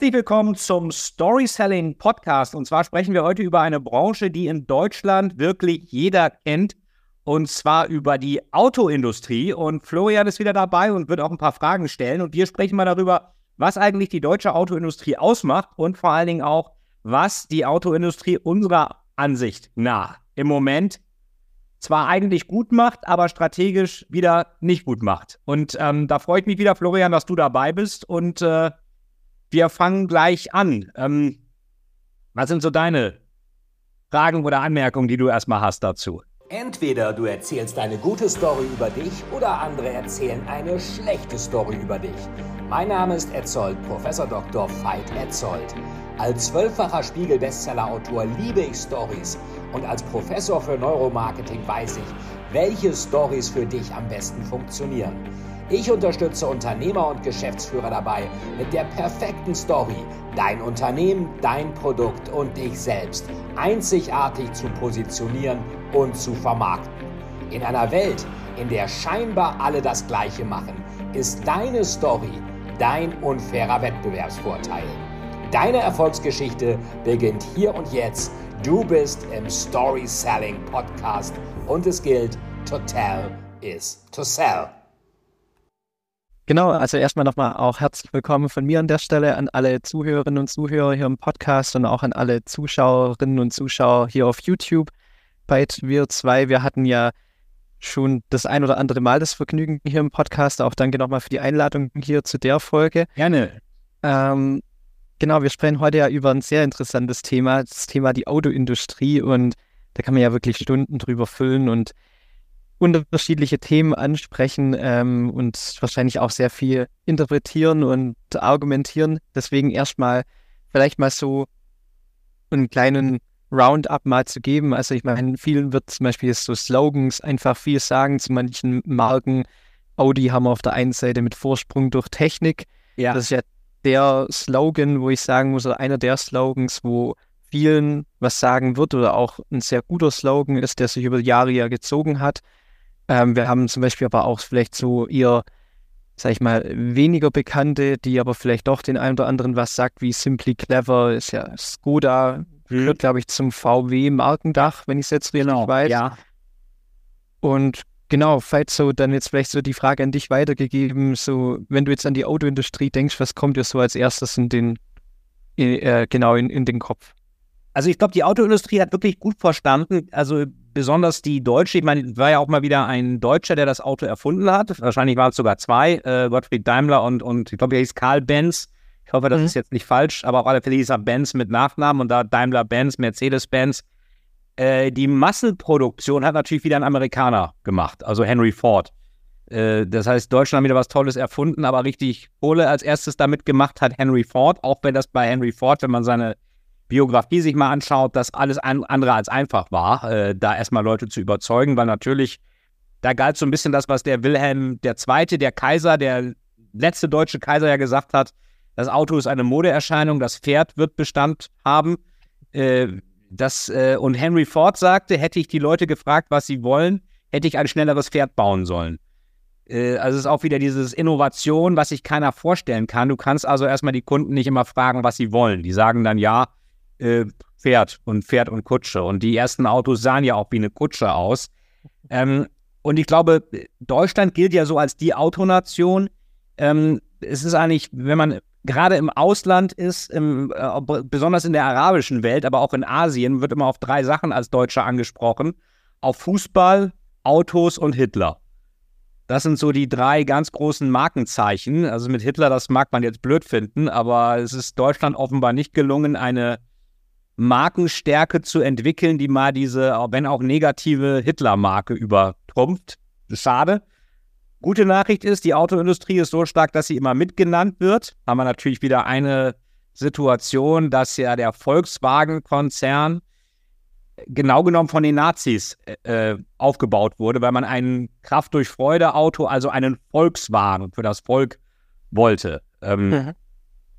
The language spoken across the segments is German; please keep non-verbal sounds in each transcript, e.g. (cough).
Herzlich willkommen zum Story Selling Podcast. Und zwar sprechen wir heute über eine Branche, die in Deutschland wirklich jeder kennt. Und zwar über die Autoindustrie. Und Florian ist wieder dabei und wird auch ein paar Fragen stellen. Und wir sprechen mal darüber, was eigentlich die deutsche Autoindustrie ausmacht und vor allen Dingen auch, was die Autoindustrie unserer Ansicht nach im Moment zwar eigentlich gut macht, aber strategisch wieder nicht gut macht. Und ähm, da freue ich mich wieder, Florian, dass du dabei bist. Und äh, wir fangen gleich an. Ähm, was sind so deine Fragen oder Anmerkungen, die du erstmal hast dazu? Entweder du erzählst eine gute Story über dich oder andere erzählen eine schlechte Story über dich. Mein Name ist Etzold, Professor Dr. Veit Etzold. Als zwölffacher Spiegel-Bestseller-Autor liebe ich Stories und als Professor für Neuromarketing weiß ich, welche Stories für dich am besten funktionieren. Ich unterstütze Unternehmer und Geschäftsführer dabei, mit der perfekten Story dein Unternehmen, dein Produkt und dich selbst einzigartig zu positionieren und zu vermarkten. In einer Welt, in der scheinbar alle das Gleiche machen, ist deine Story dein unfairer Wettbewerbsvorteil. Deine Erfolgsgeschichte beginnt hier und jetzt. Du bist im Story Selling Podcast und es gilt, to tell is to sell. Genau, also erstmal nochmal auch herzlich willkommen von mir an der Stelle an alle Zuhörerinnen und Zuhörer hier im Podcast und auch an alle Zuschauerinnen und Zuschauer hier auf YouTube. Bei wir zwei, wir hatten ja schon das ein oder andere Mal das Vergnügen hier im Podcast. Auch danke nochmal für die Einladung hier zu der Folge. Gerne. Ähm, genau, wir sprechen heute ja über ein sehr interessantes Thema, das Thema die Autoindustrie und da kann man ja wirklich Stunden drüber füllen und unterschiedliche Themen ansprechen ähm, und wahrscheinlich auch sehr viel interpretieren und argumentieren. Deswegen erstmal vielleicht mal so einen kleinen Roundup mal zu geben. Also ich meine, vielen wird zum Beispiel so Slogans einfach viel sagen zu manchen Marken. Audi haben wir auf der einen Seite mit Vorsprung durch Technik. Ja. Das ist ja der Slogan, wo ich sagen muss, oder einer der Slogans, wo vielen was sagen wird oder auch ein sehr guter Slogan ist, der sich über Jahre ja gezogen hat. Ähm, wir haben zum Beispiel aber auch vielleicht so eher, sag ich mal, weniger Bekannte, die aber vielleicht doch den einen oder anderen was sagt, wie Simply Clever, ist ja Skoda, mhm. gehört, glaube ich, zum VW-Markendach, wenn ich es jetzt richtig genau, weiß. Ja. Und genau, falls so dann jetzt vielleicht so die Frage an dich weitergegeben, so wenn du jetzt an die Autoindustrie denkst, was kommt dir so als erstes in den, äh, genau in, in den Kopf? Also ich glaube, die Autoindustrie hat wirklich gut verstanden, also besonders die Deutsche, ich meine, war ja auch mal wieder ein Deutscher, der das Auto erfunden hat. Wahrscheinlich waren es sogar zwei, äh, Gottfried Daimler und, und ich glaube, er hieß Karl Benz. Ich hoffe, das mhm. ist jetzt nicht falsch, aber auf alle Fälle hieß er Benz mit Nachnamen und da Daimler-Benz, Mercedes-Benz. Äh, die Massenproduktion hat natürlich wieder ein Amerikaner gemacht, also Henry Ford. Äh, das heißt, Deutschland hat wieder was Tolles erfunden, aber richtig Kohle als erstes damit gemacht hat Henry Ford, auch wenn das bei Henry Ford, wenn man seine Biografie sich mal anschaut, dass alles andere als einfach war, äh, da erstmal Leute zu überzeugen, weil natürlich, da galt so ein bisschen das, was der Wilhelm II., der Kaiser, der letzte deutsche Kaiser ja gesagt hat, das Auto ist eine Modeerscheinung, das Pferd wird Bestand haben. Äh, das, äh, und Henry Ford sagte, hätte ich die Leute gefragt, was sie wollen, hätte ich ein schnelleres Pferd bauen sollen. Äh, also es ist auch wieder dieses Innovation, was sich keiner vorstellen kann. Du kannst also erstmal die Kunden nicht immer fragen, was sie wollen. Die sagen dann ja, äh, Pferd und Pferd und Kutsche. Und die ersten Autos sahen ja auch wie eine Kutsche aus. Ähm, und ich glaube, Deutschland gilt ja so als die Autonation. Ähm, es ist eigentlich, wenn man gerade im Ausland ist, im, äh, besonders in der arabischen Welt, aber auch in Asien, wird immer auf drei Sachen als Deutscher angesprochen. Auf Fußball, Autos und Hitler. Das sind so die drei ganz großen Markenzeichen. Also mit Hitler, das mag man jetzt blöd finden, aber es ist Deutschland offenbar nicht gelungen, eine Markenstärke zu entwickeln, die mal diese, wenn auch negative Hitler-Marke übertrumpft. Schade. Gute Nachricht ist, die Autoindustrie ist so stark, dass sie immer mitgenannt wird. Haben wir natürlich wieder eine Situation, dass ja der Volkswagen-Konzern genau genommen von den Nazis äh, aufgebaut wurde, weil man ein Kraft durch Freude Auto, also einen Volkswagen für das Volk wollte. Ähm, mhm.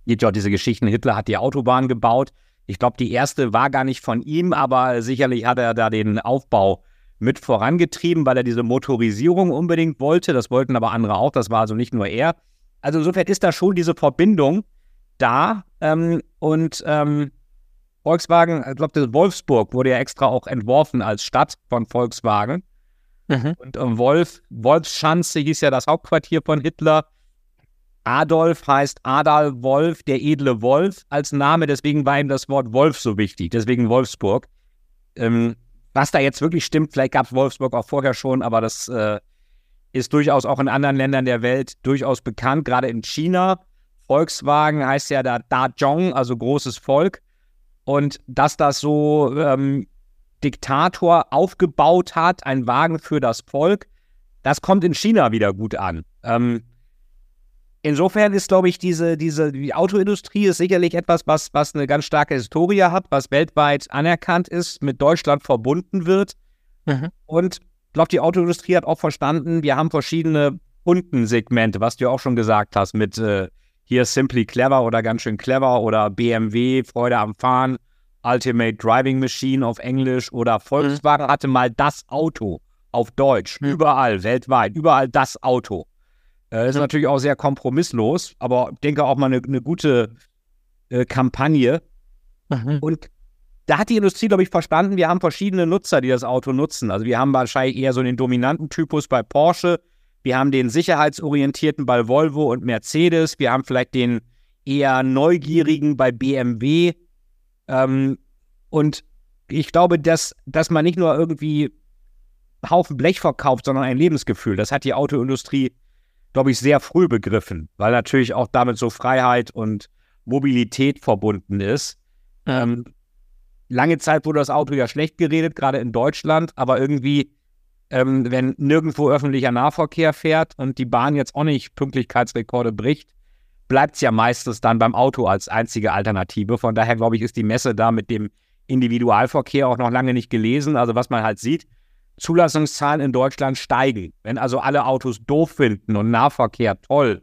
Gibt ja auch diese Geschichten, Hitler hat die Autobahn gebaut. Ich glaube, die erste war gar nicht von ihm, aber sicherlich hat er da den Aufbau mit vorangetrieben, weil er diese Motorisierung unbedingt wollte. Das wollten aber andere auch. Das war also nicht nur er. Also insofern ist da schon diese Verbindung, da. Ähm, und ähm, Volkswagen, ich glaube, Wolfsburg wurde ja extra auch entworfen als Stadt von Volkswagen. Mhm. Und ähm, Wolf, Wolfschanze hieß ja das Hauptquartier von Hitler. Adolf heißt Adal Wolf, der edle Wolf als Name, deswegen war ihm das Wort Wolf so wichtig, deswegen Wolfsburg. Ähm, was da jetzt wirklich stimmt, vielleicht gab es Wolfsburg auch vorher schon, aber das äh, ist durchaus auch in anderen Ländern der Welt durchaus bekannt, gerade in China. Volkswagen heißt ja da Dajong, also großes Volk. Und dass das so ähm, Diktator aufgebaut hat, ein Wagen für das Volk, das kommt in China wieder gut an. Ähm, insofern ist, glaube ich, diese, diese, die Autoindustrie ist sicherlich etwas, was, was eine ganz starke Historie hat, was weltweit anerkannt ist, mit Deutschland verbunden wird. Mhm. Und ich glaube, die Autoindustrie hat auch verstanden, wir haben verschiedene Kundensegmente, was du auch schon gesagt hast, mit äh, hier Simply Clever oder ganz schön clever oder BMW, Freude am Fahren, Ultimate Driving Machine auf Englisch oder Volkswagen mhm. hatte mal das Auto auf Deutsch, mhm. überall, weltweit, überall das Auto. Äh, ist natürlich auch sehr kompromisslos, aber ich denke auch mal eine, eine gute äh, Kampagne. Mhm. Und da hat die Industrie, glaube ich, verstanden, wir haben verschiedene Nutzer, die das Auto nutzen. Also wir haben wahrscheinlich eher so den dominanten Typus bei Porsche, wir haben den sicherheitsorientierten bei Volvo und Mercedes, wir haben vielleicht den eher neugierigen bei BMW. Ähm, und ich glaube, dass, dass man nicht nur irgendwie Haufen Blech verkauft, sondern ein Lebensgefühl. Das hat die Autoindustrie, glaube ich, sehr früh begriffen, weil natürlich auch damit so Freiheit und Mobilität verbunden ist. Ähm, lange Zeit wurde das Auto ja schlecht geredet, gerade in Deutschland, aber irgendwie, ähm, wenn nirgendwo öffentlicher Nahverkehr fährt und die Bahn jetzt auch nicht Pünktlichkeitsrekorde bricht, bleibt es ja meistens dann beim Auto als einzige Alternative. Von daher, glaube ich, ist die Messe da mit dem Individualverkehr auch noch lange nicht gelesen. Also was man halt sieht, Zulassungszahlen in Deutschland steigen. Wenn also alle Autos doof finden und Nahverkehr toll,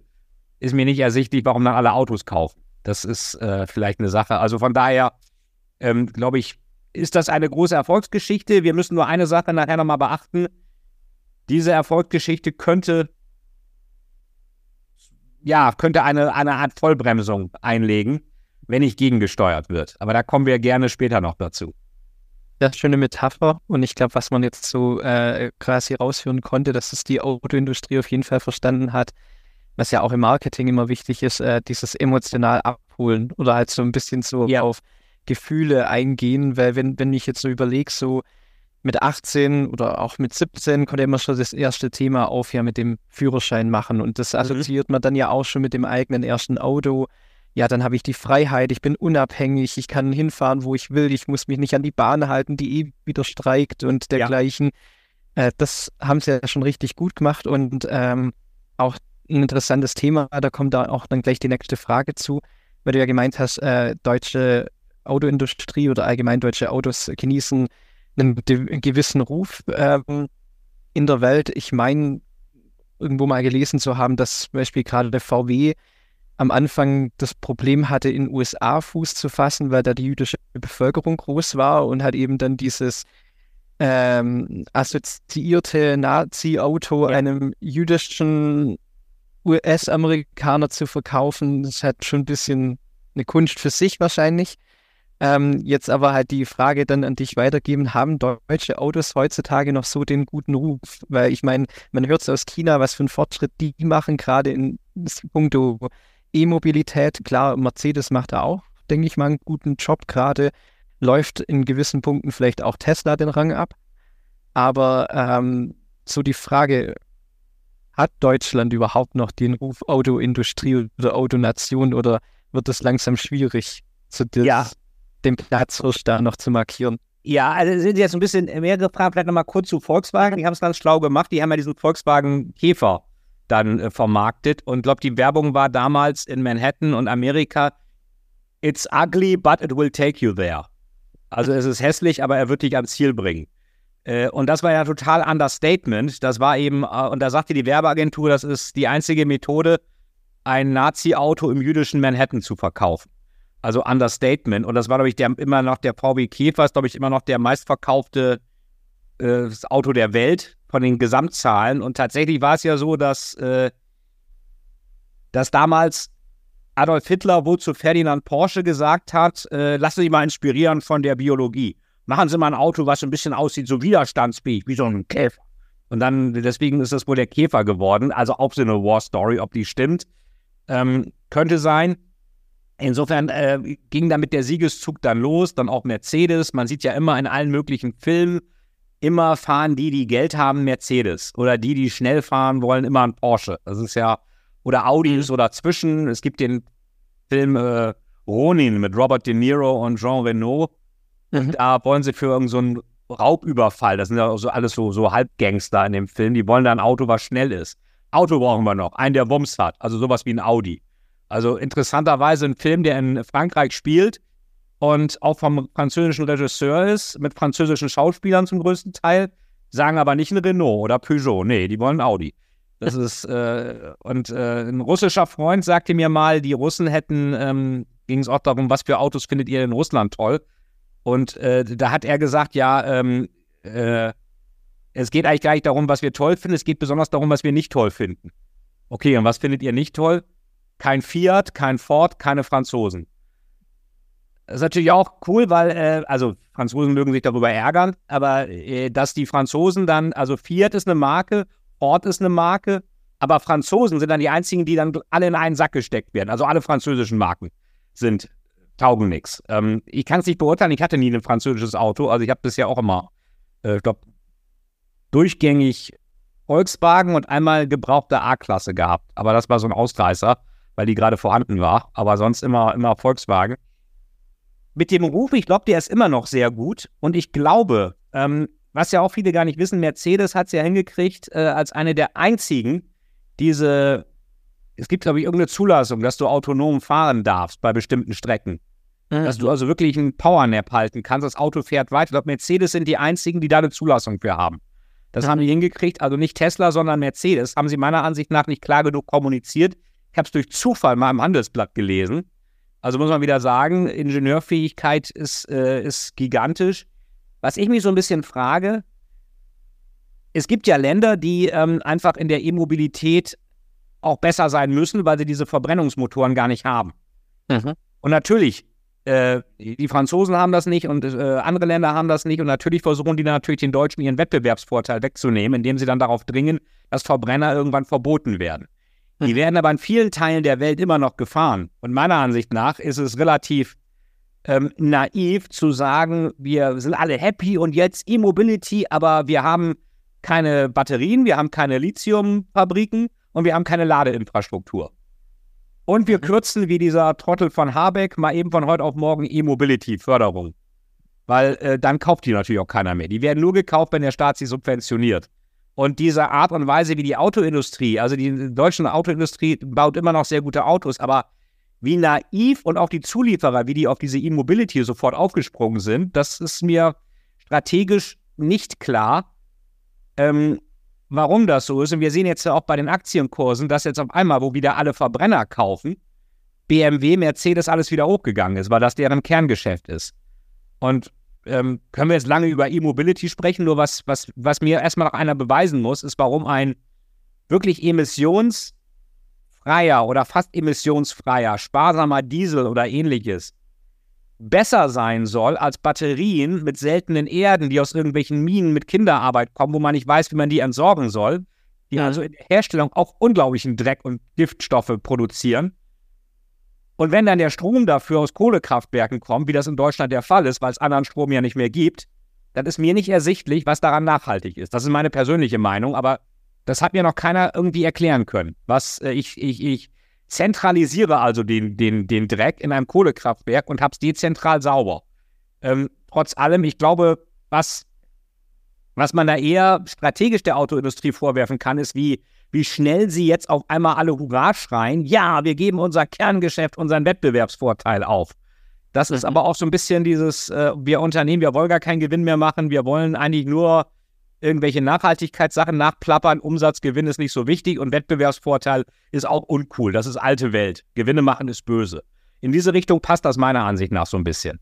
ist mir nicht ersichtlich, warum dann alle Autos kaufen. Das ist äh, vielleicht eine Sache. Also von daher ähm, glaube ich, ist das eine große Erfolgsgeschichte. Wir müssen nur eine Sache nachher nochmal beachten. Diese Erfolgsgeschichte könnte, ja, könnte eine, eine Art Vollbremsung einlegen, wenn nicht gegengesteuert wird. Aber da kommen wir gerne später noch dazu. Ja, schöne Metapher. Und ich glaube, was man jetzt so äh, quasi rausführen konnte, dass es die Autoindustrie auf jeden Fall verstanden hat, was ja auch im Marketing immer wichtig ist, äh, dieses emotional abholen oder halt so ein bisschen so ja. auf Gefühle eingehen, weil wenn, wenn ich jetzt so überlege, so mit 18 oder auch mit 17 kommt ja immer schon das erste Thema auf, ja, mit dem Führerschein machen. Und das mhm. assoziiert man dann ja auch schon mit dem eigenen ersten Auto. Ja, dann habe ich die Freiheit, ich bin unabhängig, ich kann hinfahren, wo ich will, ich muss mich nicht an die Bahn halten, die eh wieder streikt und dergleichen. Ja. Äh, das haben sie ja schon richtig gut gemacht und ähm, auch ein interessantes Thema, da kommt da auch dann gleich die nächste Frage zu, weil du ja gemeint hast, äh, deutsche Autoindustrie oder allgemein deutsche Autos genießen einen gewissen Ruf ähm, in der Welt. Ich meine, irgendwo mal gelesen zu haben, dass zum Beispiel gerade der VW am Anfang das Problem hatte, in den USA Fuß zu fassen, weil da die jüdische Bevölkerung groß war und hat eben dann dieses ähm, assoziierte Nazi-Auto ja. einem jüdischen US-Amerikaner zu verkaufen. Das hat schon ein bisschen eine Kunst für sich wahrscheinlich. Ähm, jetzt aber halt die Frage dann an dich weitergeben, haben deutsche Autos heutzutage noch so den guten Ruf? Weil ich meine, man hört es aus China, was für einen Fortschritt die machen, gerade in puncto E-Mobilität. Klar, Mercedes macht da auch, denke ich mal, einen guten Job gerade. Läuft in gewissen Punkten vielleicht auch Tesla den Rang ab. Aber ähm, so die Frage, hat Deutschland überhaupt noch den Ruf Autoindustrie oder Autonation oder wird es langsam schwierig, zu ja den Platzhirsch da noch zu markieren. Ja, also sind jetzt ein bisschen mehrere Fragen, vielleicht nochmal kurz zu Volkswagen. Die haben es ganz schlau gemacht. Die haben ja diesen Volkswagen Käfer dann äh, vermarktet. Und ich glaube, die Werbung war damals in Manhattan und Amerika, it's ugly, but it will take you there. Also es ist hässlich, aber er wird dich ans Ziel bringen. Äh, und das war ja total Understatement. Das war eben, äh, und da sagte die Werbeagentur, das ist die einzige Methode, ein Nazi-Auto im jüdischen Manhattan zu verkaufen also Understatement. Und das war, glaube ich, der, immer noch der VW Käfer, ist, glaube ich, immer noch der meistverkaufte äh, Auto der Welt von den Gesamtzahlen. Und tatsächlich war es ja so, dass, äh, dass damals Adolf Hitler wohl zu Ferdinand Porsche gesagt hat, äh, lassen Sie mal inspirieren von der Biologie. Machen Sie mal ein Auto, was ein bisschen aussieht, so widerstandsfähig, wie so ein Käfer. Und dann, deswegen ist das wohl der Käfer geworden. Also auch so eine War Story, ob die stimmt. Ähm, könnte sein. Insofern äh, ging damit der Siegeszug dann los, dann auch Mercedes. Man sieht ja immer in allen möglichen Filmen, immer fahren die, die Geld haben, Mercedes. Oder die, die schnell fahren wollen, immer ein Porsche. Das ist ja, oder Audis oder zwischen. Es gibt den Film äh, Ronin mit Robert De Niro und Jean Reno. Mhm. Da wollen sie für irgendeinen so Raubüberfall, das sind ja so alles so, so Halbgangster in dem Film, die wollen da ein Auto, was schnell ist. Auto brauchen wir noch, einen, der Wumms hat, also sowas wie ein Audi. Also interessanterweise ein Film, der in Frankreich spielt und auch vom französischen Regisseur ist, mit französischen Schauspielern zum größten Teil, sagen aber nicht ein Renault oder Peugeot. Nee, die wollen Audi. Das (laughs) ist, äh, und äh, ein russischer Freund sagte mir mal, die Russen hätten, ähm, ging es auch darum, was für Autos findet ihr in Russland toll? Und äh, da hat er gesagt, ja, ähm, äh, es geht eigentlich gar nicht darum, was wir toll finden, es geht besonders darum, was wir nicht toll finden. Okay, und was findet ihr nicht toll? Kein Fiat, kein Ford, keine Franzosen. Das ist natürlich auch cool, weil, äh, also Franzosen mögen sich darüber ärgern, aber äh, dass die Franzosen dann, also Fiat ist eine Marke, Ford ist eine Marke, aber Franzosen sind dann die einzigen, die dann alle in einen Sack gesteckt werden. Also alle französischen Marken sind taugen nichts. Ähm, ich kann es nicht beurteilen, ich hatte nie ein französisches Auto, also ich habe bisher auch immer, äh, ich glaube, durchgängig Volkswagen und einmal gebrauchte A-Klasse gehabt. Aber das war so ein Ausreißer, weil die gerade vorhanden war. Aber sonst immer, immer Volkswagen. Mit dem Ruf, ich glaube, der ist immer noch sehr gut. Und ich glaube, ähm, was ja auch viele gar nicht wissen, Mercedes hat es ja hingekriegt, äh, als eine der einzigen, diese, es gibt, glaube ich, irgendeine Zulassung, dass du autonom fahren darfst bei bestimmten Strecken. Mhm. Dass du also wirklich einen Powernap halten kannst. Das Auto fährt weiter. Ich glaube, Mercedes sind die einzigen, die da eine Zulassung für haben. Das mhm. haben die hingekriegt. Also nicht Tesla, sondern Mercedes. Haben sie meiner Ansicht nach nicht klar genug kommuniziert. Ich habe es durch Zufall mal im Handelsblatt gelesen. Also muss man wieder sagen, Ingenieurfähigkeit ist, äh, ist gigantisch. Was ich mich so ein bisschen frage, es gibt ja Länder, die ähm, einfach in der E-Mobilität auch besser sein müssen, weil sie diese Verbrennungsmotoren gar nicht haben. Mhm. Und natürlich äh, die Franzosen haben das nicht und äh, andere Länder haben das nicht. Und natürlich versuchen die natürlich den Deutschen ihren Wettbewerbsvorteil wegzunehmen, indem sie dann darauf dringen, dass Verbrenner irgendwann verboten werden. Die werden aber in vielen Teilen der Welt immer noch gefahren. Und meiner Ansicht nach ist es relativ ähm, naiv zu sagen, wir sind alle happy und jetzt E-Mobility, aber wir haben keine Batterien, wir haben keine Lithiumfabriken und wir haben keine Ladeinfrastruktur. Und wir mhm. kürzen wie dieser Trottel von Habeck mal eben von heute auf morgen E-Mobility-Förderung. Weil äh, dann kauft die natürlich auch keiner mehr. Die werden nur gekauft, wenn der Staat sie subventioniert. Und diese Art und Weise, wie die Autoindustrie, also die deutsche Autoindustrie baut immer noch sehr gute Autos, aber wie naiv und auch die Zulieferer, wie die auf diese E-Mobility sofort aufgesprungen sind, das ist mir strategisch nicht klar. Ähm, warum das so ist. Und wir sehen jetzt auch bei den Aktienkursen, dass jetzt auf einmal, wo wieder alle Verbrenner kaufen, BMW, Mercedes alles wieder hochgegangen ist, weil das deren Kerngeschäft ist. Und ähm, können wir jetzt lange über E-Mobility sprechen, nur was, was, was mir erstmal noch einer beweisen muss, ist, warum ein wirklich emissionsfreier oder fast emissionsfreier, sparsamer Diesel oder ähnliches besser sein soll als Batterien mit seltenen Erden, die aus irgendwelchen Minen mit Kinderarbeit kommen, wo man nicht weiß, wie man die entsorgen soll, die ja. also in der Herstellung auch unglaublichen Dreck und Giftstoffe produzieren. Und wenn dann der Strom dafür aus Kohlekraftwerken kommt, wie das in Deutschland der Fall ist, weil es anderen Strom ja nicht mehr gibt, dann ist mir nicht ersichtlich, was daran nachhaltig ist. Das ist meine persönliche Meinung, aber das hat mir noch keiner irgendwie erklären können. Was äh, ich, ich, ich zentralisiere also den, den, den Dreck in einem Kohlekraftwerk und habe es dezentral sauber. Ähm, trotz allem, ich glaube, was, was man da eher strategisch der Autoindustrie vorwerfen kann, ist, wie, wie schnell sie jetzt auf einmal alle Hurra schreien, ja, wir geben unser Kerngeschäft, unseren Wettbewerbsvorteil auf. Das ist mhm. aber auch so ein bisschen dieses, äh, wir Unternehmen, wir wollen gar keinen Gewinn mehr machen, wir wollen eigentlich nur irgendwelche Nachhaltigkeitssachen nachplappern. Umsatzgewinn ist nicht so wichtig und Wettbewerbsvorteil ist auch uncool. Das ist alte Welt. Gewinne machen ist böse. In diese Richtung passt das meiner Ansicht nach so ein bisschen.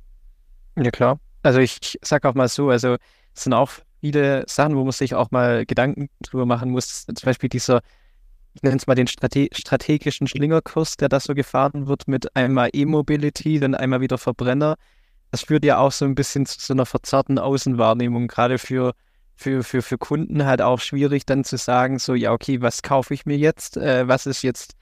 Ja, klar. Also ich sage auch mal so, also es sind auch viele Sachen, wo man sich auch mal Gedanken drüber machen muss. Zum Beispiel dieser ich nenne es mal den Strate strategischen Schlingerkurs, der da so gefahren wird mit einmal E-Mobility, dann einmal wieder Verbrenner. Das führt ja auch so ein bisschen zu so einer verzerrten Außenwahrnehmung, gerade für, für, für, für Kunden halt auch schwierig dann zu sagen, so, ja, okay, was kaufe ich mir jetzt? Äh, was ist jetzt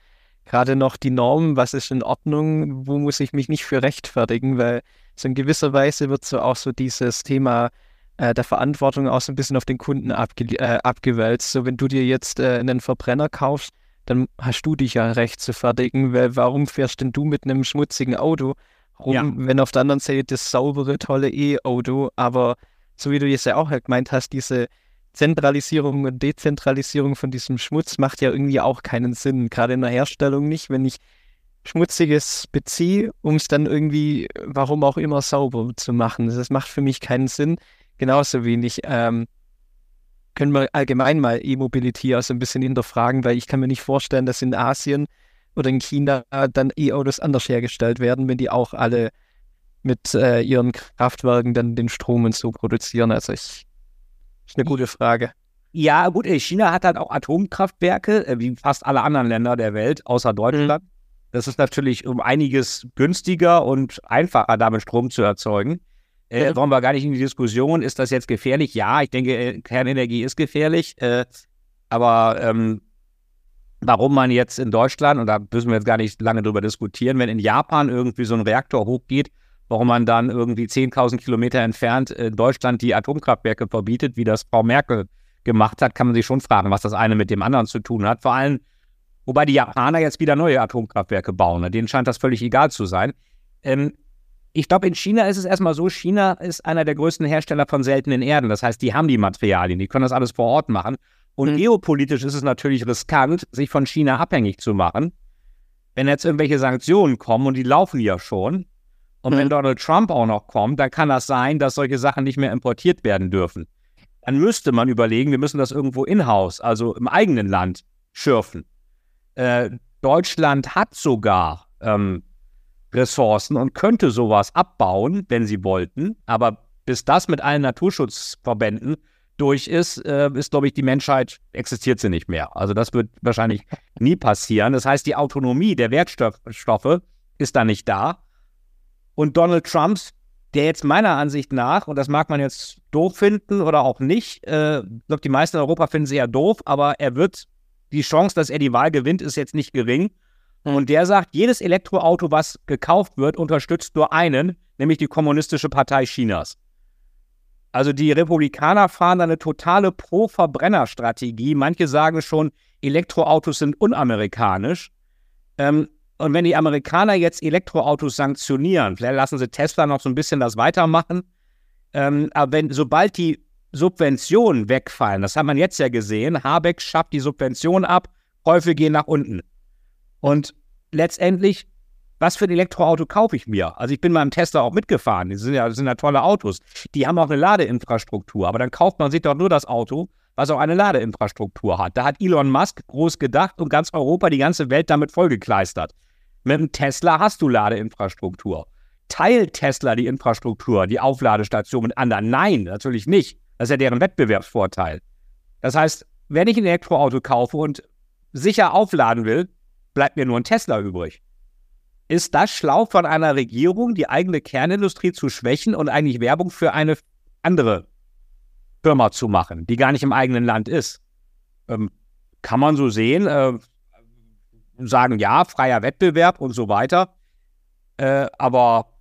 gerade noch die Norm? Was ist in Ordnung? Wo muss ich mich nicht für rechtfertigen? Weil so in gewisser Weise wird so auch so dieses Thema äh, der Verantwortung auch so ein bisschen auf den Kunden abge äh, abgewälzt. So, wenn du dir jetzt äh, einen Verbrenner kaufst, dann hast du dich ja recht zu fertigen, weil warum fährst denn du mit einem schmutzigen Auto rum, ja. wenn auf der anderen Seite das saubere, tolle E-Auto, aber so wie du jetzt ja auch gemeint hast, diese Zentralisierung und Dezentralisierung von diesem Schmutz macht ja irgendwie auch keinen Sinn, gerade in der Herstellung nicht, wenn ich Schmutziges beziehe, um es dann irgendwie, warum auch immer, sauber zu machen. Das macht für mich keinen Sinn genauso wenig. Ähm, können wir allgemein mal E-Mobility also ein bisschen hinterfragen, weil ich kann mir nicht vorstellen, dass in Asien oder in China dann E-Autos anders hergestellt werden, wenn die auch alle mit äh, ihren Kraftwerken dann den Strom und so produzieren. Also ich, ist eine gute Frage. Ja, gut, China hat halt auch Atomkraftwerke, äh, wie fast alle anderen Länder der Welt, außer Deutschland. Mhm. Das ist natürlich um einiges günstiger und einfacher, damit Strom zu erzeugen. Äh, wollen wir gar nicht in die Diskussion, ist das jetzt gefährlich? Ja, ich denke, äh, Kernenergie ist gefährlich. Äh, aber ähm, warum man jetzt in Deutschland, und da müssen wir jetzt gar nicht lange drüber diskutieren, wenn in Japan irgendwie so ein Reaktor hochgeht, warum man dann irgendwie 10.000 Kilometer entfernt in Deutschland die Atomkraftwerke verbietet, wie das Frau Merkel gemacht hat, kann man sich schon fragen, was das eine mit dem anderen zu tun hat. Vor allem, wobei die Japaner jetzt wieder neue Atomkraftwerke bauen. Ne? Denen scheint das völlig egal zu sein. Ähm, ich glaube, in China ist es erstmal so, China ist einer der größten Hersteller von seltenen Erden. Das heißt, die haben die Materialien, die können das alles vor Ort machen. Und mhm. geopolitisch ist es natürlich riskant, sich von China abhängig zu machen. Wenn jetzt irgendwelche Sanktionen kommen, und die laufen ja schon, und mhm. wenn Donald Trump auch noch kommt, dann kann das sein, dass solche Sachen nicht mehr importiert werden dürfen. Dann müsste man überlegen, wir müssen das irgendwo in-house, also im eigenen Land, schürfen. Äh, Deutschland hat sogar ähm, Ressourcen und könnte sowas abbauen, wenn sie wollten. Aber bis das mit allen Naturschutzverbänden durch ist, äh, ist, glaube ich, die Menschheit existiert sie nicht mehr. Also das wird wahrscheinlich (laughs) nie passieren. Das heißt, die Autonomie der Wertstoffe ist da nicht da. Und Donald Trump, der jetzt meiner Ansicht nach, und das mag man jetzt doof finden oder auch nicht, äh, ich glaube, die meisten in Europa finden es eher doof, aber er wird, die Chance, dass er die Wahl gewinnt, ist jetzt nicht gering. Und der sagt, jedes Elektroauto, was gekauft wird, unterstützt nur einen, nämlich die Kommunistische Partei Chinas. Also die Republikaner fahren eine totale Pro-Verbrenner-Strategie. Manche sagen schon, Elektroautos sind unamerikanisch. Ähm, und wenn die Amerikaner jetzt Elektroautos sanktionieren, vielleicht lassen sie Tesla noch so ein bisschen das weitermachen. Ähm, aber wenn, sobald die Subventionen wegfallen, das hat man jetzt ja gesehen, Habeck schafft die Subventionen ab, Käufe gehen nach unten. Und letztendlich, was für ein Elektroauto kaufe ich mir? Also ich bin beim Tesla auch mitgefahren. Die sind ja, das sind ja tolle Autos. Die haben auch eine Ladeinfrastruktur. Aber dann kauft man sich doch nur das Auto, was auch eine Ladeinfrastruktur hat. Da hat Elon Musk groß gedacht und ganz Europa, die ganze Welt damit vollgekleistert. Mit dem Tesla hast du Ladeinfrastruktur. Teilt Tesla die Infrastruktur, die Aufladestation mit anderen? Nein, natürlich nicht. Das ist ja deren Wettbewerbsvorteil. Das heißt, wenn ich ein Elektroauto kaufe und sicher aufladen will, bleibt mir nur ein Tesla übrig. Ist das schlau von einer Regierung, die eigene Kernindustrie zu schwächen und eigentlich Werbung für eine andere Firma zu machen, die gar nicht im eigenen Land ist? Ähm, kann man so sehen, äh, sagen ja, freier Wettbewerb und so weiter. Äh, aber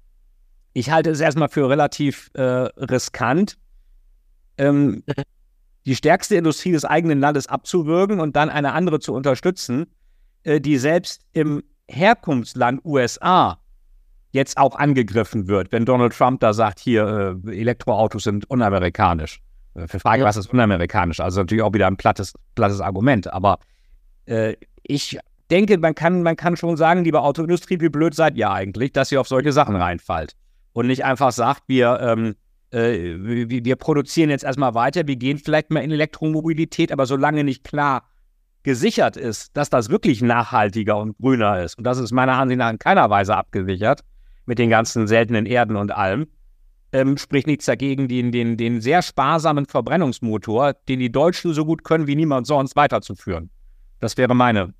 ich halte es erstmal für relativ äh, riskant, ähm, die stärkste Industrie des eigenen Landes abzuwürgen und dann eine andere zu unterstützen, die selbst im Herkunftsland USA jetzt auch angegriffen wird, wenn Donald Trump da sagt, hier, äh, Elektroautos sind unamerikanisch. Äh, für Frage, ja. was ist unamerikanisch? Also natürlich auch wieder ein plattes, plattes Argument. Aber äh, ich denke, man kann, man kann schon sagen, liebe Autoindustrie, wie blöd seid ihr eigentlich, dass ihr auf solche Sachen reinfallt. Und nicht einfach sagt, wir, ähm, äh, wir, wir produzieren jetzt erstmal weiter, wir gehen vielleicht mal in Elektromobilität, aber solange nicht klar gesichert ist, dass das wirklich nachhaltiger und grüner ist, und das ist meiner Ansicht nach in keiner Weise abgesichert, mit den ganzen seltenen Erden und allem, ähm, spricht nichts dagegen, den, den, den sehr sparsamen Verbrennungsmotor, den die Deutschen so gut können wie niemand sonst, weiterzuführen. Das wäre meine,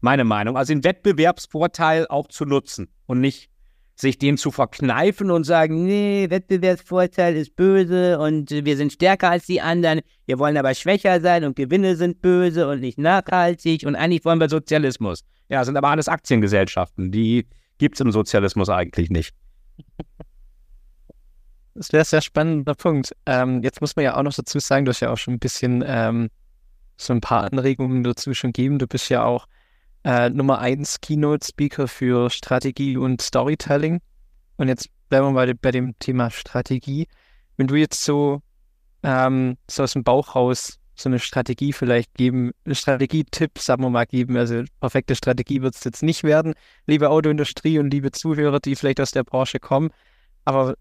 meine Meinung. Also den Wettbewerbsvorteil auch zu nutzen und nicht sich den zu verkneifen und sagen, nee, Wettbewerbsvorteil ist böse und wir sind stärker als die anderen, wir wollen aber schwächer sein und Gewinne sind böse und nicht nachhaltig und eigentlich wollen wir Sozialismus. Ja, sind aber alles Aktiengesellschaften, die gibt es im Sozialismus eigentlich nicht. Das wäre ein sehr spannender Punkt. Ähm, jetzt muss man ja auch noch dazu sagen, du hast ja auch schon ein bisschen ähm, so ein paar Anregungen dazu schon gegeben. Du bist ja auch äh, Nummer 1 Keynote-Speaker für Strategie und Storytelling. Und jetzt bleiben wir mal bei dem Thema Strategie. Wenn du jetzt so, ähm, so aus dem Bauch raus so eine Strategie vielleicht geben, Strategietipp, sagen wir mal, geben. Also perfekte Strategie wird es jetzt nicht werden, liebe Autoindustrie und liebe Zuhörer, die vielleicht aus der Branche kommen. Aber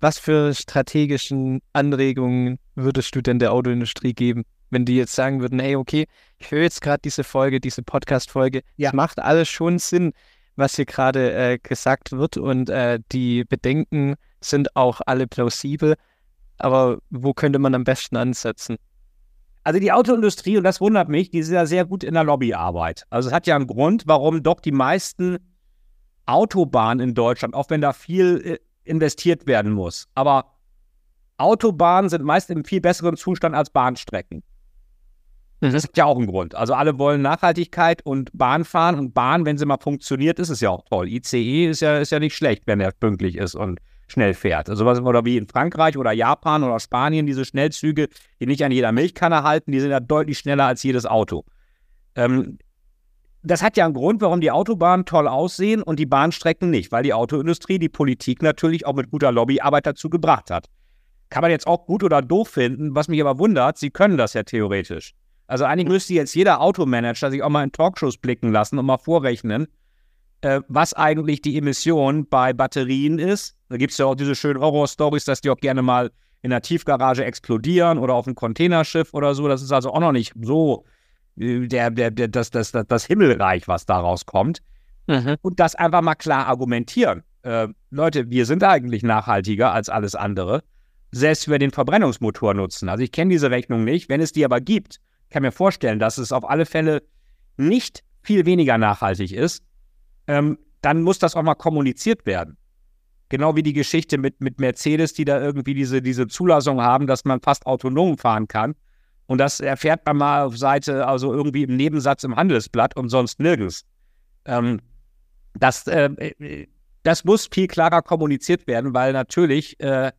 was für strategischen Anregungen würdest du denn der Autoindustrie geben, wenn die jetzt sagen würden, hey, okay, ich höre jetzt gerade diese Folge, diese Podcast-Folge, ja. es macht alles schon Sinn, was hier gerade äh, gesagt wird und äh, die Bedenken sind auch alle plausibel. Aber wo könnte man am besten ansetzen? Also die Autoindustrie, und das wundert mich, die ist ja sehr gut in der Lobbyarbeit. Also es hat ja einen Grund, warum doch die meisten Autobahnen in Deutschland, auch wenn da viel äh, investiert werden muss, aber Autobahnen sind meist im viel besseren Zustand als Bahnstrecken. Das ist ja auch ein Grund. Also alle wollen Nachhaltigkeit und Bahn fahren und Bahn, wenn sie mal funktioniert, ist es ja auch toll. ICE ist ja, ist ja nicht schlecht, wenn er pünktlich ist und schnell fährt. Also was oder wie in Frankreich oder Japan oder Spanien, diese Schnellzüge, die nicht an jeder Milchkanne halten, die sind ja deutlich schneller als jedes Auto. Ähm, das hat ja einen Grund, warum die Autobahnen toll aussehen und die Bahnstrecken nicht, weil die Autoindustrie die Politik natürlich auch mit guter Lobbyarbeit dazu gebracht hat. Kann man jetzt auch gut oder doof finden, was mich aber wundert, sie können das ja theoretisch. Also eigentlich müsste jetzt jeder Automanager sich auch mal in Talkshows blicken lassen und mal vorrechnen, äh, was eigentlich die Emission bei Batterien ist. Da gibt es ja auch diese schönen Horror-Stories, dass die auch gerne mal in der Tiefgarage explodieren oder auf einem Containerschiff oder so. Das ist also auch noch nicht so äh, der, der, der, das, das, das, das Himmelreich, was daraus kommt. Mhm. Und das einfach mal klar argumentieren. Äh, Leute, wir sind eigentlich nachhaltiger als alles andere, selbst wenn wir den Verbrennungsmotor nutzen. Also ich kenne diese Rechnung nicht. Wenn es die aber gibt, kann mir vorstellen, dass es auf alle Fälle nicht viel weniger nachhaltig ist, ähm, dann muss das auch mal kommuniziert werden. Genau wie die Geschichte mit, mit Mercedes, die da irgendwie diese, diese Zulassung haben, dass man fast autonom fahren kann. Und das erfährt man mal auf Seite, also irgendwie im Nebensatz im Handelsblatt und sonst nirgends. Ähm, das, äh, äh das muss viel klarer kommuniziert werden, weil natürlich äh,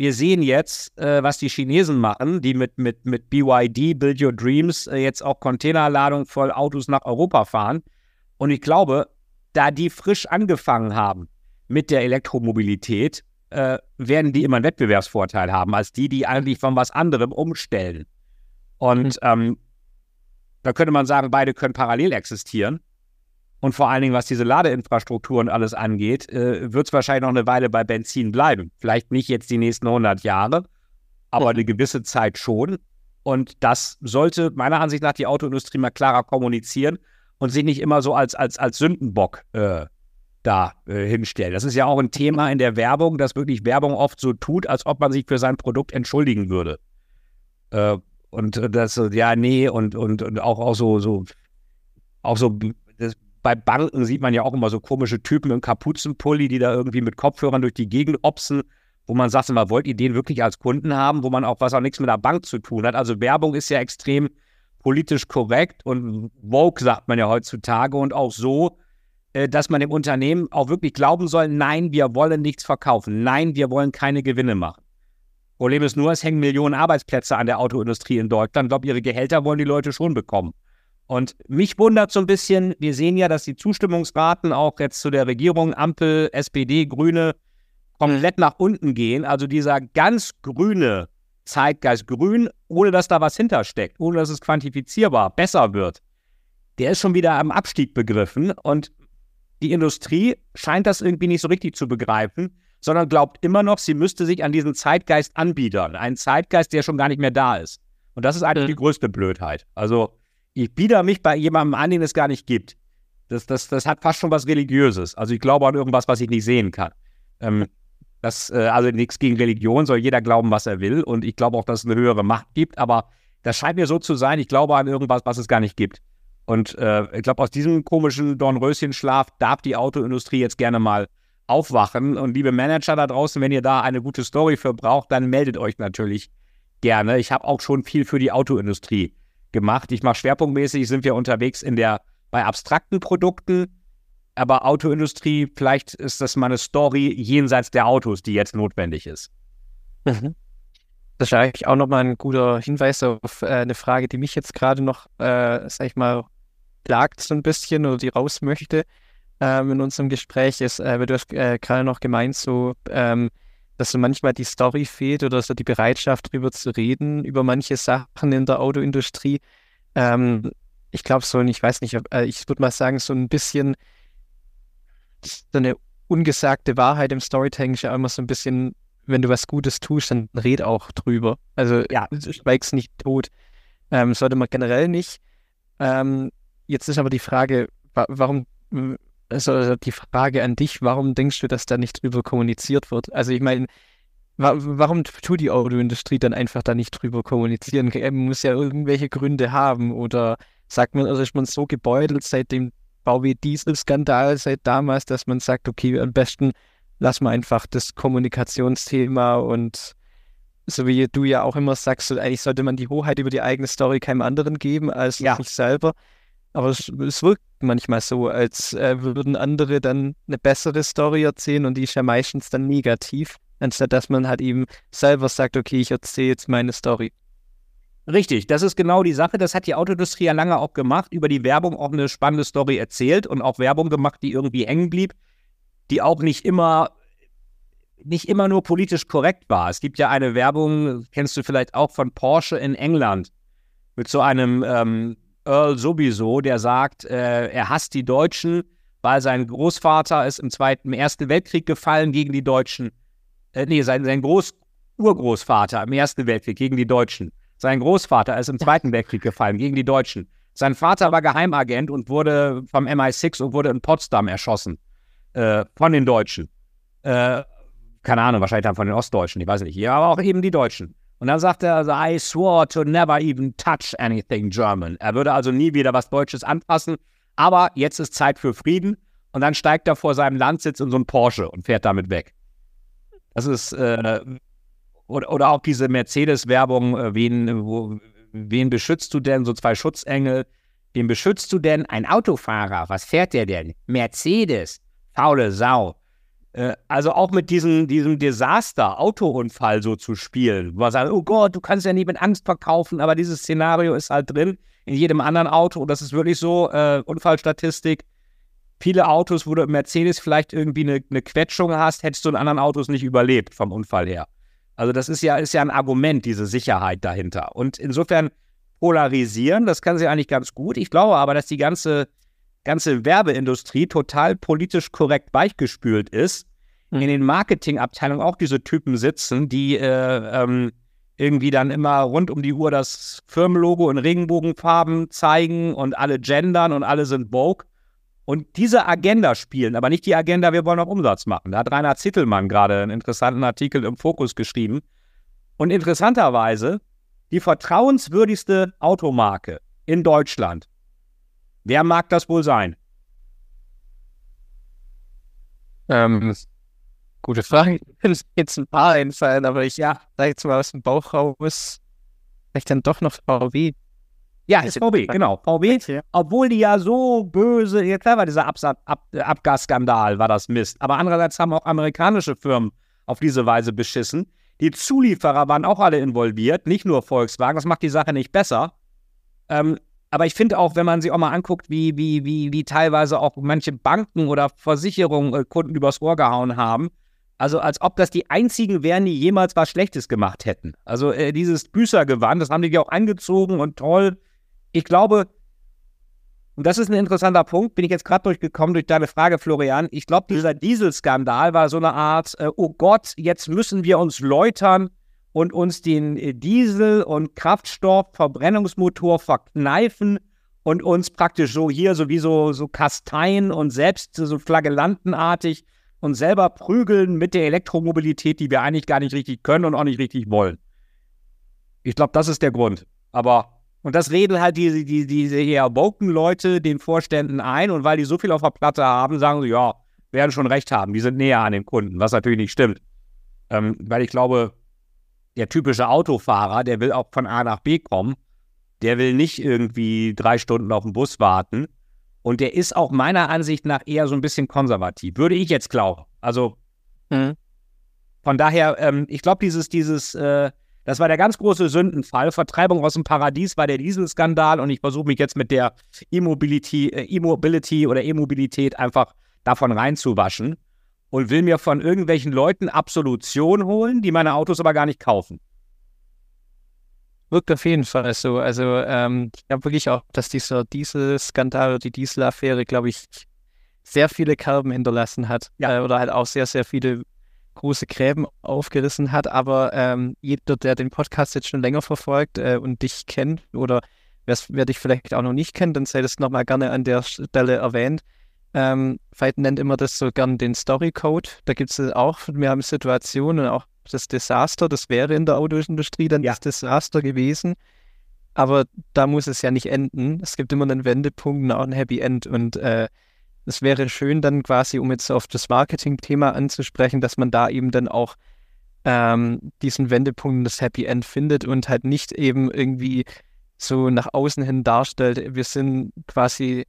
wir sehen jetzt, äh, was die Chinesen machen, die mit, mit, mit BYD, Build Your Dreams, äh, jetzt auch Containerladung voll Autos nach Europa fahren. Und ich glaube, da die frisch angefangen haben mit der Elektromobilität, äh, werden die immer einen Wettbewerbsvorteil haben, als die, die eigentlich von was anderem umstellen. Und mhm. ähm, da könnte man sagen, beide können parallel existieren. Und vor allen Dingen, was diese Ladeinfrastruktur und alles angeht, äh, wird es wahrscheinlich noch eine Weile bei Benzin bleiben. Vielleicht nicht jetzt die nächsten 100 Jahre, aber mhm. eine gewisse Zeit schon. Und das sollte meiner Ansicht nach die Autoindustrie mal klarer kommunizieren und sich nicht immer so als, als, als Sündenbock äh, da äh, hinstellen. Das ist ja auch ein Thema in der Werbung, dass wirklich Werbung oft so tut, als ob man sich für sein Produkt entschuldigen würde. Äh, und das, ja, nee, und, und, und auch, auch so, so, auch so bei Banken sieht man ja auch immer so komische Typen im Kapuzenpulli, die da irgendwie mit Kopfhörern durch die Gegend opsen, wo man sagt, immer, wollt ihr den wirklich als Kunden haben, wo man auch was auch nichts mit der Bank zu tun hat. Also Werbung ist ja extrem politisch korrekt und woke sagt man ja heutzutage und auch so, äh, dass man dem Unternehmen auch wirklich glauben soll, nein, wir wollen nichts verkaufen, nein, wir wollen keine Gewinne machen. Problem ist nur, es hängen Millionen Arbeitsplätze an der Autoindustrie in Deutschland. Ich glaube, ihre Gehälter wollen die Leute schon bekommen. Und mich wundert so ein bisschen, wir sehen ja, dass die Zustimmungsraten auch jetzt zu der Regierung, Ampel, SPD, Grüne, komplett nach unten gehen. Also dieser ganz grüne Zeitgeist, grün, ohne dass da was hintersteckt, ohne dass es quantifizierbar besser wird, der ist schon wieder am Abstieg begriffen. Und die Industrie scheint das irgendwie nicht so richtig zu begreifen, sondern glaubt immer noch, sie müsste sich an diesen Zeitgeist anbiedern. Einen Zeitgeist, der schon gar nicht mehr da ist. Und das ist eigentlich mhm. die größte Blödheit. Also ich bieder mich bei jemandem an, den es gar nicht gibt. Das, das, das hat fast schon was Religiöses. Also ich glaube an irgendwas, was ich nicht sehen kann. Ähm, das, äh, also nichts gegen Religion, soll jeder glauben, was er will. Und ich glaube auch, dass es eine höhere Macht gibt. Aber das scheint mir so zu sein, ich glaube an irgendwas, was es gar nicht gibt. Und äh, ich glaube, aus diesem komischen Dornröschenschlaf darf die Autoindustrie jetzt gerne mal aufwachen. Und liebe Manager da draußen, wenn ihr da eine gute Story für braucht, dann meldet euch natürlich gerne. Ich habe auch schon viel für die Autoindustrie gemacht. Ich mache schwerpunktmäßig, sind wir unterwegs in der bei abstrakten Produkten, aber Autoindustrie, vielleicht ist das mal eine Story jenseits der Autos, die jetzt notwendig ist. Mhm. Das ist eigentlich auch nochmal ein guter Hinweis auf äh, eine Frage, die mich jetzt gerade noch, äh, sag ich mal, plagt so ein bisschen oder die raus möchte ähm, in unserem Gespräch ist, äh, du hast äh, gerade noch gemeint, so, ähm, dass so manchmal die Story fehlt oder so die Bereitschaft, drüber zu reden, über manche Sachen in der Autoindustrie. Ähm, ich glaube so, ich weiß nicht, äh, ich würde mal sagen, so ein bisschen so eine ungesagte Wahrheit im Storytelling ist ja immer so ein bisschen, wenn du was Gutes tust, dann red auch drüber. Also ja, schweig's nicht tot. Ähm, sollte man generell nicht. Ähm, jetzt ist aber die Frage, wa warum, also die Frage an dich, warum denkst du, dass da nicht drüber kommuniziert wird? Also ich meine, wa warum tut die Autoindustrie dann einfach da nicht drüber kommunizieren? Man muss ja irgendwelche Gründe haben oder sagt man, also ist man so gebeutelt seit dem VW-Diesel-Skandal, seit damals, dass man sagt, okay, am besten lassen wir einfach das Kommunikationsthema und so wie du ja auch immer sagst, so, eigentlich sollte man die Hoheit über die eigene Story keinem anderen geben als ja. sich selber. Aber es, es, wirkt manchmal so, als äh, würden andere dann eine bessere Story erzählen und die ist ja meistens dann negativ, anstatt dass man halt eben selber sagt, okay, ich erzähle jetzt meine Story. Richtig, das ist genau die Sache. Das hat die Autoindustrie ja lange auch gemacht, über die Werbung auch eine spannende Story erzählt und auch Werbung gemacht, die irgendwie hängen blieb, die auch nicht immer nicht immer nur politisch korrekt war. Es gibt ja eine Werbung, kennst du vielleicht auch von Porsche in England, mit so einem ähm, Earl sowieso, der sagt, äh, er hasst die Deutschen, weil sein Großvater ist im Zweiten, im Ersten Weltkrieg gefallen gegen die Deutschen. Äh, nee, sein, sein Groß Urgroßvater im Ersten Weltkrieg gegen die Deutschen. Sein Großvater ist im Zweiten Weltkrieg gefallen gegen die Deutschen. Sein Vater war Geheimagent und wurde vom MI6 und wurde in Potsdam erschossen. Äh, von den Deutschen. Äh, keine Ahnung, wahrscheinlich dann von den Ostdeutschen, ich weiß nicht. Ja, aber auch eben die Deutschen. Und dann sagt er, also, I swore to never even touch anything German. Er würde also nie wieder was Deutsches anfassen. Aber jetzt ist Zeit für Frieden. Und dann steigt er vor seinem Landsitz in so ein Porsche und fährt damit weg. Das ist, äh, oder, oder auch diese Mercedes-Werbung, äh, wen, wen beschützt du denn? So zwei Schutzengel. Wen beschützt du denn? Ein Autofahrer. Was fährt der denn? Mercedes. Faule Sau. Äh, also auch mit diesem, diesem Desaster, Autounfall so zu spielen. Wo man sagt, oh Gott, du kannst ja nie mit Angst verkaufen, aber dieses Szenario ist halt drin in jedem anderen Auto. Und das ist wirklich so, äh, Unfallstatistik. Viele Autos, wo du im Mercedes vielleicht irgendwie eine, eine Quetschung hast, hättest du in anderen Autos nicht überlebt vom Unfall her. Also das ist ja, ist ja ein Argument, diese Sicherheit dahinter. Und insofern polarisieren, das kann sie eigentlich ganz gut. Ich glaube aber, dass die ganze, ganze Werbeindustrie total politisch korrekt weichgespült ist. Mhm. In den Marketingabteilungen auch diese Typen sitzen, die äh, ähm, irgendwie dann immer rund um die Uhr das Firmenlogo in Regenbogenfarben zeigen und alle gendern und alle sind Vogue und diese Agenda spielen, aber nicht die Agenda, wir wollen auch Umsatz machen. Da hat Rainer Zittelmann gerade einen interessanten Artikel im Fokus geschrieben. Und interessanterweise, die vertrauenswürdigste Automarke in Deutschland. Wer mag das wohl sein? Ähm, gute Frage. Es jetzt ein paar einfallen, aber ich ja, sage jetzt mal aus dem Bauch raus, vielleicht dann doch noch VW. Ja, ist VW, genau. VW, obwohl die ja so böse, ja klar war dieser Ab Ab Abgasskandal, war das Mist. Aber andererseits haben auch amerikanische Firmen auf diese Weise beschissen. Die Zulieferer waren auch alle involviert, nicht nur Volkswagen. Das macht die Sache nicht besser. Ähm, aber ich finde auch, wenn man sich auch mal anguckt, wie, wie, wie, wie teilweise auch manche Banken oder Versicherungen äh, Kunden übers Ohr gehauen haben, also als ob das die einzigen wären, die jemals was Schlechtes gemacht hätten. Also äh, dieses Büßergewand, das haben die ja auch angezogen und toll ich glaube, und das ist ein interessanter Punkt, bin ich jetzt gerade durchgekommen durch deine Frage, Florian. Ich glaube, dieser Dieselskandal war so eine Art, äh, oh Gott, jetzt müssen wir uns läutern und uns den äh, Diesel- und Kraftstoff-Verbrennungsmotor verkneifen und uns praktisch so hier sowieso so kasteien und selbst so flagellantenartig und selber prügeln mit der Elektromobilität, die wir eigentlich gar nicht richtig können und auch nicht richtig wollen. Ich glaube, das ist der Grund. Aber Und das reden halt diese, die, diese eher woken Leute den Vorständen ein und weil die so viel auf der Platte haben, sagen sie, ja, werden schon recht haben, die sind näher an den Kunden, was natürlich nicht stimmt. Ähm, weil ich glaube, der typische Autofahrer, der will auch von A nach B kommen, der will nicht irgendwie drei Stunden auf den Bus warten. Und der ist auch meiner Ansicht nach eher so ein bisschen konservativ, würde ich jetzt glauben. Also mhm. von daher, ähm, ich glaube, dieses, dieses, äh, das war der ganz große Sündenfall. Vertreibung aus dem Paradies war der Dieselskandal und ich versuche mich jetzt mit der E-Mobility, äh, E-Mobility oder E-Mobilität einfach davon reinzuwaschen und will mir von irgendwelchen Leuten Absolution holen, die meine Autos aber gar nicht kaufen. Wirkt auf jeden Fall so. Also ähm, ich glaube wirklich auch, dass dieser Dieselskandal oder die Dieselaffäre, glaube ich, sehr viele Kerben hinterlassen hat. Ja. Äh, oder halt auch sehr, sehr viele große Gräben aufgerissen hat. Aber ähm, jeder, der den Podcast jetzt schon länger verfolgt äh, und dich kennt oder wer dich vielleicht auch noch nicht kennt, dann sei das nochmal gerne an der Stelle erwähnt. Ähm, Veit nennt immer das so gern den Story Code. Da gibt es auch, wir haben Situationen, auch das Desaster, das wäre in der Autoindustrie dann ja. das Desaster gewesen. Aber da muss es ja nicht enden. Es gibt immer einen Wendepunkt und auch ein Happy End. Und äh, es wäre schön dann quasi, um jetzt auf das Marketing-Thema anzusprechen, dass man da eben dann auch ähm, diesen Wendepunkt, das Happy End findet und halt nicht eben irgendwie so nach außen hin darstellt, wir sind quasi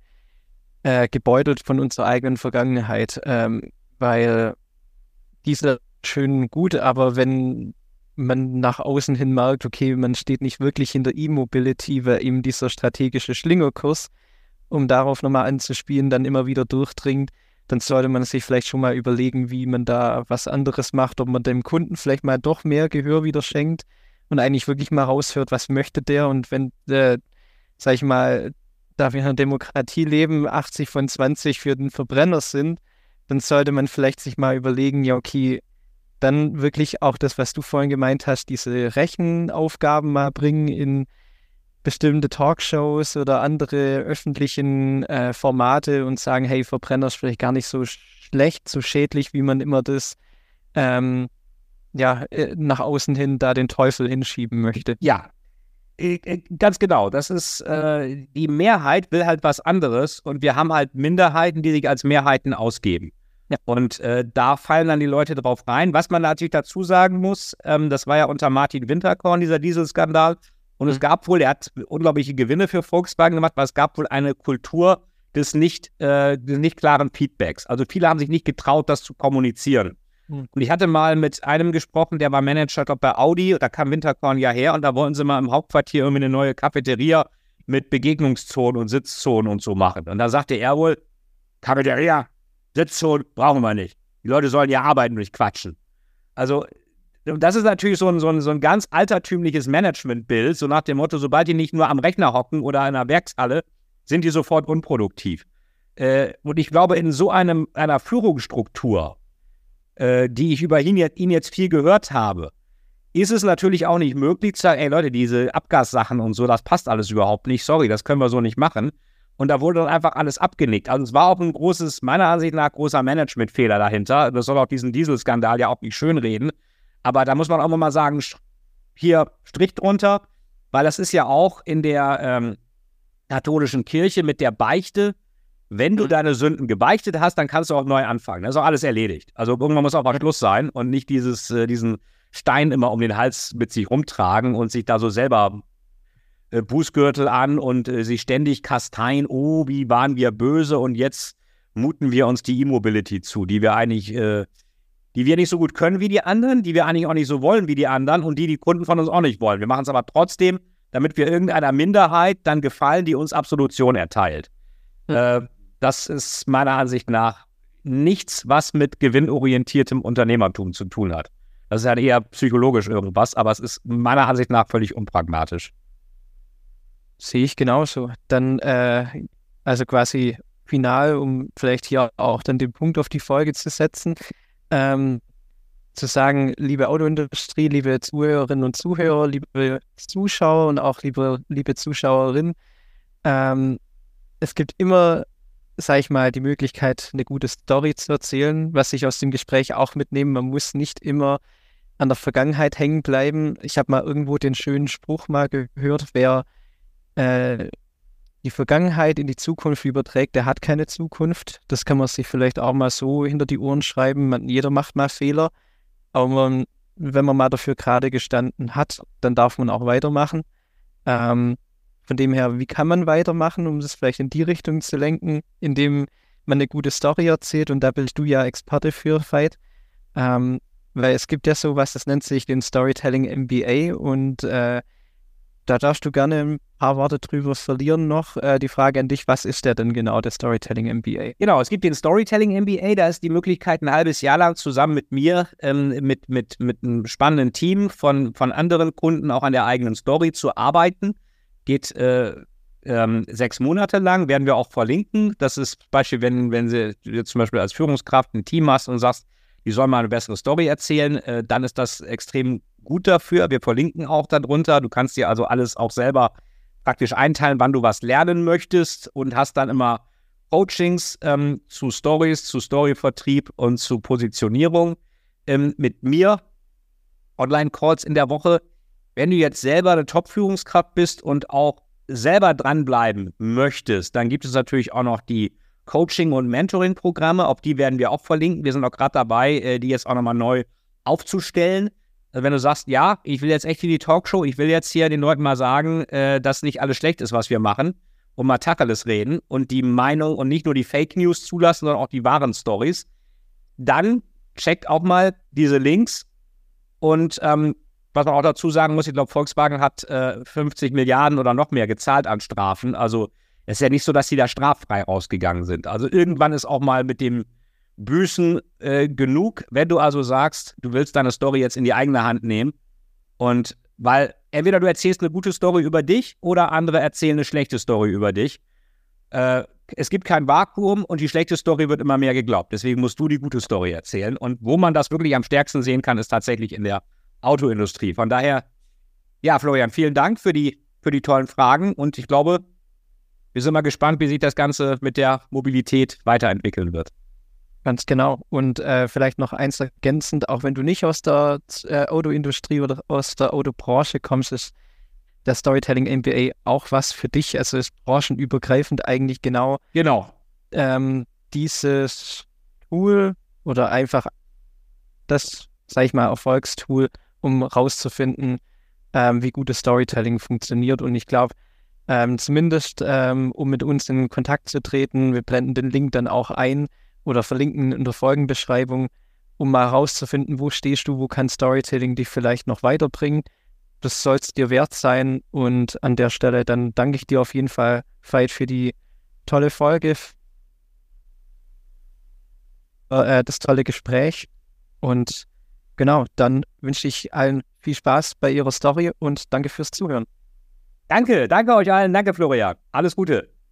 äh, gebeutelt von unserer eigenen Vergangenheit, ähm, weil diese schön gut, aber wenn man nach außen hin merkt, okay, man steht nicht wirklich hinter E-Mobility, weil eben dieser strategische Schlingerkurs, um darauf nochmal anzuspielen, dann immer wieder durchdringt, dann sollte man sich vielleicht schon mal überlegen, wie man da was anderes macht, ob man dem Kunden vielleicht mal doch mehr Gehör wieder schenkt und eigentlich wirklich mal raushört, was möchte der und wenn, äh, sag ich mal, da wir in einer Demokratie leben, 80 von 20 für den Verbrenner sind, dann sollte man vielleicht sich mal überlegen, ja, okay, dann wirklich auch das, was du vorhin gemeint hast, diese Rechenaufgaben mal bringen in bestimmte Talkshows oder andere öffentlichen äh, Formate und sagen, hey, Verbrenner ist vielleicht gar nicht so schlecht, so schädlich, wie man immer das ähm, ja, äh, nach außen hin da den Teufel hinschieben möchte. Ja, ganz genau. Das ist, äh, die Mehrheit will halt was anderes und wir haben halt Minderheiten, die sich als Mehrheiten ausgeben. Ja. Und äh, da fallen dann die Leute drauf rein. Was man natürlich dazu sagen muss, ähm, das war ja unter Martin Winterkorn, dieser Dieselskandal. Und mhm. es gab wohl, er hat unglaubliche Gewinne für Volkswagen gemacht, aber es gab wohl eine Kultur des nicht, äh, des nicht klaren Feedbacks. Also viele haben sich nicht getraut, das zu kommunizieren. Und ich hatte mal mit einem gesprochen, der war Manager, glaube bei Audi, da kam Winterkorn ja her und da wollten sie mal im Hauptquartier irgendwie eine neue Cafeteria mit Begegnungszonen und Sitzzonen und so machen. Und da sagte er wohl, Cafeteria, Sitzzonen brauchen wir nicht. Die Leute sollen ja arbeiten durch quatschen. Also das ist natürlich so ein, so ein, so ein ganz altertümliches Managementbild, so nach dem Motto, sobald die nicht nur am Rechner hocken oder in einer Werkshalle, sind die sofort unproduktiv. Äh, und ich glaube, in so einem, einer Führungsstruktur, äh, die ich über ihn jetzt, ihn jetzt viel gehört habe, ist es natürlich auch nicht möglich zu sagen, ey Leute, diese Abgassachen und so, das passt alles überhaupt nicht, sorry, das können wir so nicht machen. Und da wurde dann einfach alles abgenickt. Also es war auch ein großes, meiner Ansicht nach, großer Managementfehler dahinter. Das soll auch diesen Dieselskandal ja auch nicht schönreden. Aber da muss man auch mal sagen, hier Strich drunter, weil das ist ja auch in der ähm, katholischen Kirche mit der Beichte wenn du mhm. deine Sünden gebeichtet hast, dann kannst du auch neu anfangen. Das ist auch alles erledigt. Also irgendwann muss auch mal Schluss sein und nicht dieses, äh, diesen Stein immer um den Hals mit sich rumtragen und sich da so selber äh, Bußgürtel an und äh, sich ständig kasteien, oh, wie waren wir böse und jetzt muten wir uns die E-Mobility zu, die wir eigentlich, äh, die wir nicht so gut können wie die anderen, die wir eigentlich auch nicht so wollen wie die anderen und die die Kunden von uns auch nicht wollen. Wir machen es aber trotzdem, damit wir irgendeiner Minderheit dann gefallen, die uns Absolution erteilt. Hm. Das ist meiner Ansicht nach nichts, was mit gewinnorientiertem Unternehmertum zu tun hat. Das ist ja eher psychologisch irgendwas, aber es ist meiner Ansicht nach völlig unpragmatisch. Sehe ich genauso. Dann, äh, also quasi final, um vielleicht hier auch dann den Punkt auf die Folge zu setzen, ähm, zu sagen, liebe Autoindustrie, liebe Zuhörerinnen und Zuhörer, liebe Zuschauer und auch liebe, liebe Zuschauerinnen, ähm, es gibt immer sage ich mal, die Möglichkeit, eine gute Story zu erzählen, was ich aus dem Gespräch auch mitnehme. Man muss nicht immer an der Vergangenheit hängen bleiben. Ich habe mal irgendwo den schönen Spruch mal gehört, wer äh, die Vergangenheit in die Zukunft überträgt, der hat keine Zukunft. Das kann man sich vielleicht auch mal so hinter die Ohren schreiben. Man, jeder macht mal Fehler. Aber man, wenn man mal dafür gerade gestanden hat, dann darf man auch weitermachen. Ähm, von dem her, wie kann man weitermachen, um das vielleicht in die Richtung zu lenken, indem man eine gute Story erzählt und da bist du ja Experte für Fight. Ähm, weil es gibt ja sowas, das nennt sich den Storytelling MBA und äh, da darfst du gerne ein paar Worte drüber verlieren noch. Äh, die Frage an dich, was ist der denn genau, der Storytelling MBA? Genau, es gibt den Storytelling MBA, da ist die Möglichkeit, ein halbes Jahr lang zusammen mit mir, ähm, mit, mit, mit einem spannenden Team von, von anderen Kunden auch an der eigenen Story zu arbeiten. Geht äh, ähm, sechs Monate lang, werden wir auch verlinken. Das ist Beispiel, wenn, wenn sie zum Beispiel als Führungskraft ein Team hast und sagst, die sollen mal eine bessere Story erzählen, äh, dann ist das extrem gut dafür. Wir verlinken auch darunter. Du kannst dir also alles auch selber praktisch einteilen, wann du was lernen möchtest und hast dann immer Coachings ähm, zu Stories, zu Storyvertrieb und zu Positionierung ähm, mit mir. Online-Calls in der Woche. Wenn du jetzt selber eine Top-Führungskraft bist und auch selber dranbleiben möchtest, dann gibt es natürlich auch noch die Coaching- und Mentoring-Programme. Auf die werden wir auch verlinken. Wir sind auch gerade dabei, äh, die jetzt auch nochmal neu aufzustellen. Also wenn du sagst, ja, ich will jetzt echt in die Talkshow, ich will jetzt hier den Leuten mal sagen, äh, dass nicht alles schlecht ist, was wir machen und mal Tacheles reden und die Meinung und nicht nur die Fake News zulassen, sondern auch die wahren Stories, dann checkt auch mal diese Links und ähm, was man auch dazu sagen muss, ich glaube, Volkswagen hat äh, 50 Milliarden oder noch mehr gezahlt an Strafen. Also es ist ja nicht so, dass sie da straffrei rausgegangen sind. Also irgendwann ist auch mal mit dem Büßen äh, genug, wenn du also sagst, du willst deine Story jetzt in die eigene Hand nehmen. Und weil entweder du erzählst eine gute Story über dich oder andere erzählen eine schlechte Story über dich. Äh, es gibt kein Vakuum und die schlechte Story wird immer mehr geglaubt. Deswegen musst du die gute Story erzählen. Und wo man das wirklich am stärksten sehen kann, ist tatsächlich in der Autoindustrie. Von daher, ja, Florian, vielen Dank für die, für die tollen Fragen und ich glaube, wir sind mal gespannt, wie sich das Ganze mit der Mobilität weiterentwickeln wird. Ganz genau. Und äh, vielleicht noch eins ergänzend, auch wenn du nicht aus der äh, Autoindustrie oder aus der Autobranche kommst, ist der Storytelling MBA auch was für dich. Also ist branchenübergreifend eigentlich genau, genau. Ähm, dieses Tool oder einfach das, sag ich mal, Erfolgstool, um rauszufinden, ähm, wie gutes Storytelling funktioniert. Und ich glaube, ähm, zumindest ähm, um mit uns in Kontakt zu treten, wir blenden den Link dann auch ein oder verlinken in der Folgenbeschreibung, um mal herauszufinden, wo stehst du, wo kann Storytelling dich vielleicht noch weiterbringen. Das soll es dir wert sein. Und an der Stelle dann danke ich dir auf jeden Fall, Veit, für die tolle Folge, äh, das tolle Gespräch. Und genau, dann wünsche ich allen viel Spaß bei ihrer Story und danke fürs Zuhören. Danke, danke euch allen. Danke, Florian. Alles Gute.